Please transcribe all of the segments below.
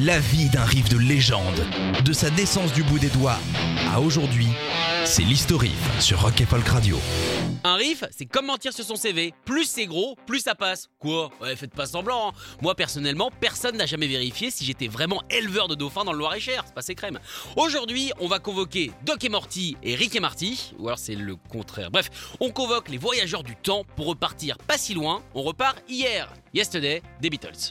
La vie d'un riff de légende, de sa naissance du bout des doigts à aujourd'hui, c'est l'historif sur Rock et Folk Radio. Un riff, c'est comme mentir sur son CV. Plus c'est gros, plus ça passe. Quoi? Ouais, faites pas semblant. hein. Moi, personnellement, personne n'a jamais vérifié si j'étais vraiment éleveur de dauphins dans le Loir-et-Cher. C'est pas ses crèmes. Aujourd'hui, on va convoquer Doc et Morty et Rick et Marty. Ou alors c'est le contraire. Bref, on convoque les voyageurs du temps pour repartir pas si loin. On repart hier. Yesterday, des Beatles.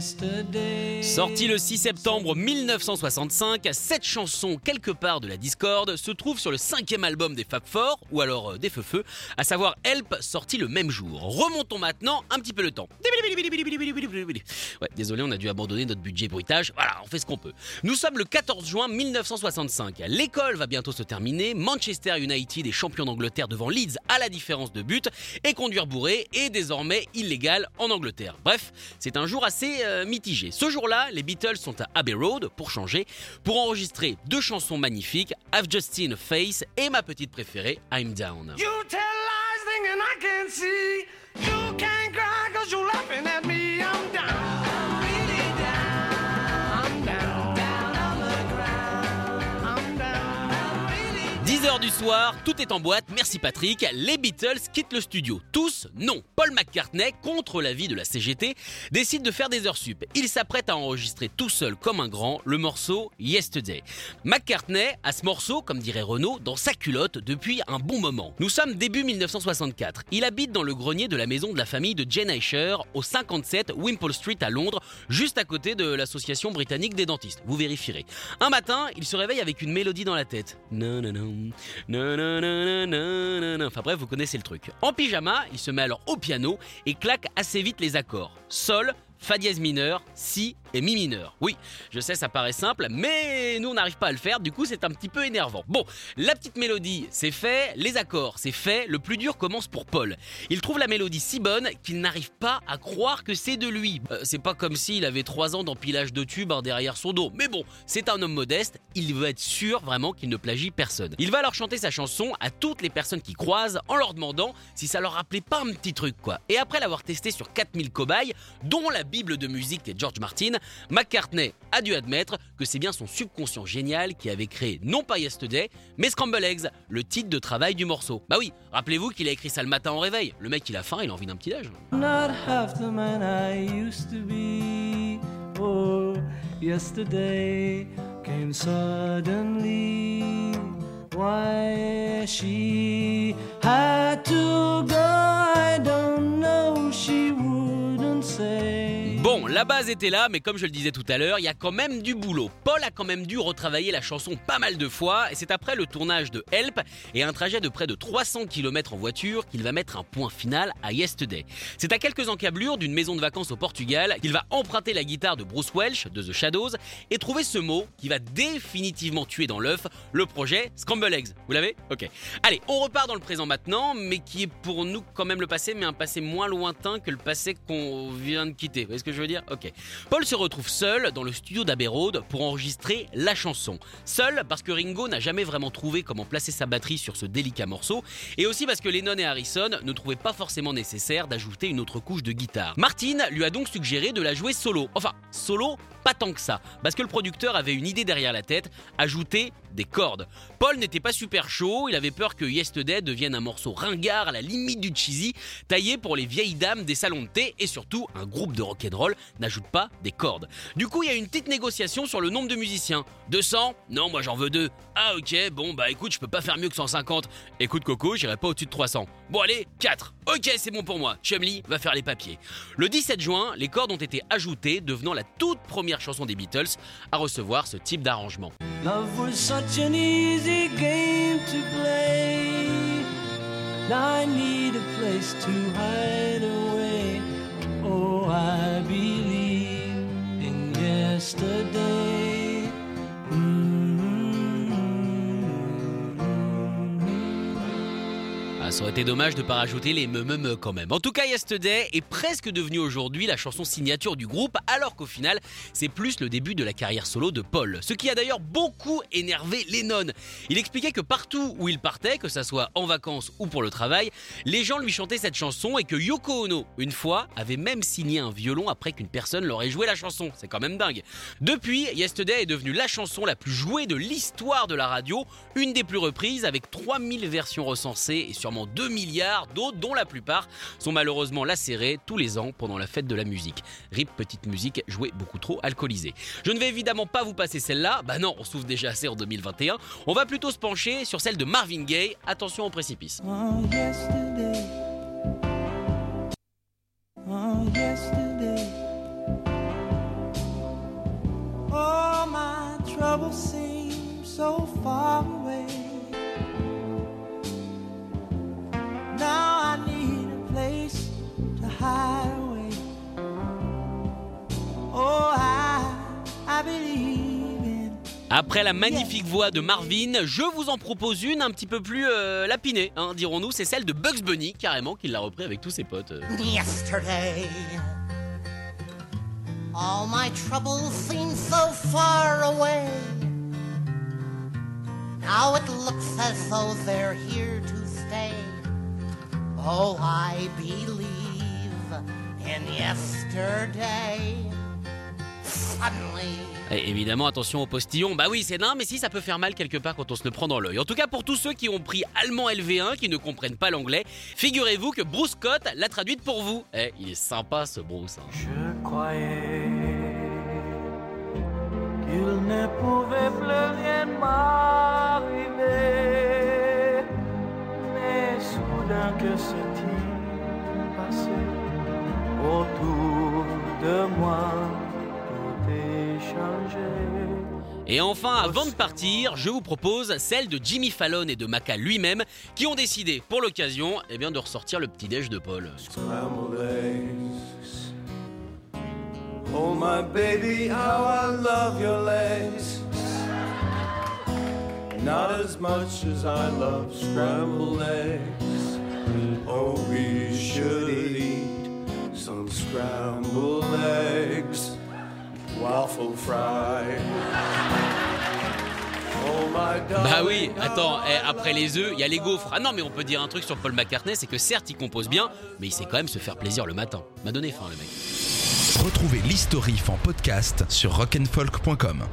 Sorti le 6 septembre 1965, cette chanson quelque part de la discorde se trouve sur le cinquième album des Fab Four, ou alors euh, des Feu Feu, à savoir Help, sorti le même jour. Remontons maintenant un petit peu le temps. Ouais, désolé, on a dû abandonner notre budget bruitage. Voilà, on fait ce qu'on peut. Nous sommes le 14 juin 1965. L'école va bientôt se terminer. Manchester United est champion d'Angleterre devant Leeds à la différence de but. Et conduire bourré est désormais illégal en Angleterre. Bref, c'est un jour assez euh, mitigé. Ce jour-là, les Beatles sont à Abbey Road pour changer, pour enregistrer deux chansons magnifiques, I've Just Seen a Face et ma petite préférée, I'm Down. Tout est en boîte, merci Patrick. Les Beatles quittent le studio. Tous, non. Paul McCartney, contre l'avis de la CGT, décide de faire des heures sup. Il s'apprête à enregistrer tout seul comme un grand le morceau Yesterday. McCartney a ce morceau, comme dirait Renaud, dans sa culotte depuis un bon moment. Nous sommes début 1964. Il habite dans le grenier de la maison de la famille de Jane Asher au 57 Wimpole Street à Londres, juste à côté de l'association britannique des dentistes. Vous vérifierez. Un matin, il se réveille avec une mélodie dans la tête. Non, non, non. Enfin bref, vous connaissez le truc. En pyjama, il se met alors au piano et claque assez vite les accords. Sol, Fa dièse mineur, Si et Mi mineur. Oui, je sais, ça paraît simple, mais nous on n'arrive pas à le faire, du coup c'est un petit peu énervant. Bon, la petite mélodie, c'est fait, les accords, c'est fait, le plus dur commence pour Paul. Il trouve la mélodie si bonne qu'il n'arrive pas à croire que c'est de lui. Euh, c'est pas comme s'il avait 3 ans d'empilage de tubes hein, derrière son dos, mais bon, c'est un homme modeste, il veut être sûr vraiment qu'il ne plagie personne. Il va alors chanter sa chanson à toutes les personnes qui croisent en leur demandant si ça leur rappelait pas un petit truc quoi. Et après l'avoir testé sur 4000 cobayes, dont la bible de musique est George Martin, McCartney a dû admettre que c'est bien son subconscient génial qui avait créé non pas Yesterday, mais Scramble Eggs, le titre de travail du morceau. Bah oui, rappelez-vous qu'il a écrit ça le matin au réveil. Le mec il a faim, il a envie d'un petit déj. Oh, yesterday came suddenly. Why she had to go, I don't know, she wouldn't say. Base était là, mais comme je le disais tout à l'heure, il y a quand même du boulot. Paul a quand même dû retravailler la chanson pas mal de fois, et c'est après le tournage de Help et un trajet de près de 300 km en voiture qu'il va mettre un point final à Yesterday. C'est à quelques encablures d'une maison de vacances au Portugal qu'il va emprunter la guitare de Bruce Welch de The Shadows et trouver ce mot qui va définitivement tuer dans l'œuf le projet Scramble Eggs. Vous l'avez? Ok. Allez, on repart dans le présent maintenant, mais qui est pour nous quand même le passé, mais un passé moins lointain que le passé qu'on vient de quitter. Vous voyez ce que je veux dire? Ok. Paul se retrouve seul dans le studio d'Abbey pour enregistrer la chanson. Seul parce que Ringo n'a jamais vraiment trouvé comment placer sa batterie sur ce délicat morceau, et aussi parce que Lennon et Harrison ne trouvaient pas forcément nécessaire d'ajouter une autre couche de guitare. Martin lui a donc suggéré de la jouer solo. Enfin, solo, pas tant que ça, parce que le producteur avait une idée derrière la tête, ajouter des cordes. Paul n'était pas super chaud, il avait peur que Yesterday devienne un morceau ringard à la limite du cheesy, taillé pour les vieilles dames des salons de thé, et surtout, un groupe de rock'n'roll n'ajoute pas des cordes. Du coup, il y a une petite négociation sur le nombre de musiciens. 200 Non, moi j'en veux deux. Ah ok, bon bah écoute, je peux pas faire mieux que 150. Écoute Coco, j'irai pas au-dessus de 300. Bon allez, 4. Ok, c'est bon pour moi. Chumley va faire les papiers. Le 17 juin, les cordes ont été ajoutées, devenant la toute première chanson des Beatles à recevoir ce type d'arrangement. Ah, ça aurait été dommage de pas rajouter les me me me quand même. En tout cas, Yesterday est presque devenu aujourd'hui la chanson signature du groupe, alors qu'au final, c'est plus le début de la carrière solo de Paul. Ce qui a d'ailleurs beaucoup énervé Lennon. Il expliquait que partout où il partait, que ça soit en vacances ou pour le travail, les gens lui chantaient cette chanson et que Yoko Ono, une fois, avait même signé un violon après qu'une personne leur ait joué la chanson. C'est quand même dingue. Depuis, Yesterday est devenue la chanson la plus jouée de l'histoire de la radio, une des plus reprises avec 3000 versions recensées et sûrement 2 milliards d'autres dont la plupart sont malheureusement lacérées tous les ans pendant la fête de la musique. RIP petite musique jouée beaucoup trop alcoolisée. Je ne vais évidemment pas vous passer celle-là, bah non, on souffre déjà assez en 2021. On va plutôt se pencher sur celle de Marvin Gaye. Attention au précipice. Après la magnifique voix de Marvin, je vous en propose une un petit peu plus euh, lapinée, hein, dirons-nous. C'est celle de Bugs Bunny, carrément, qui l'a repris avec tous ses potes. euh. yesterday. All my troubles seem so far away. Now it looks as though they're here to stay. Oh, I believe in yesterday. Et évidemment, attention aux postillons. Bah oui, c'est nain, mais si ça peut faire mal quelque part quand on se le prend dans l'œil. En tout cas, pour tous ceux qui ont pris allemand LV1, qui ne comprennent pas l'anglais, figurez-vous que Bruce Scott l'a traduite pour vous. Eh, il est sympa ce Bruce. hein. Je croyais qu'il ne pouvait plus rien m'arriver. Mais soudain que s'est-il Et enfin, avant de partir, je vous propose celle de Jimmy Fallon et de Maca lui-même, qui ont décidé, pour l'occasion, eh bien, de ressortir le petit-déj de Paul. Oh, my baby, how I love your legs. Not as much as I love scrambled eggs. Oh, we should eat some scrambled eggs. Waffle fry. Oh, my Bah oui, attends, eh, après les œufs, il y a les gaufres. Ah non, mais on peut dire un truc sur Paul McCartney, c'est que certes, il compose bien, mais il sait quand même se faire plaisir le matin. M'a donné faim, le mec. Retrouvez l'historif en podcast sur rock'n'folk.com.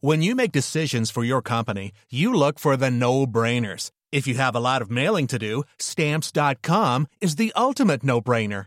When you make decisions for your company, you look for the no-brainers. If you have a lot of mailing to do, stamps.com is the ultimate no-brainer.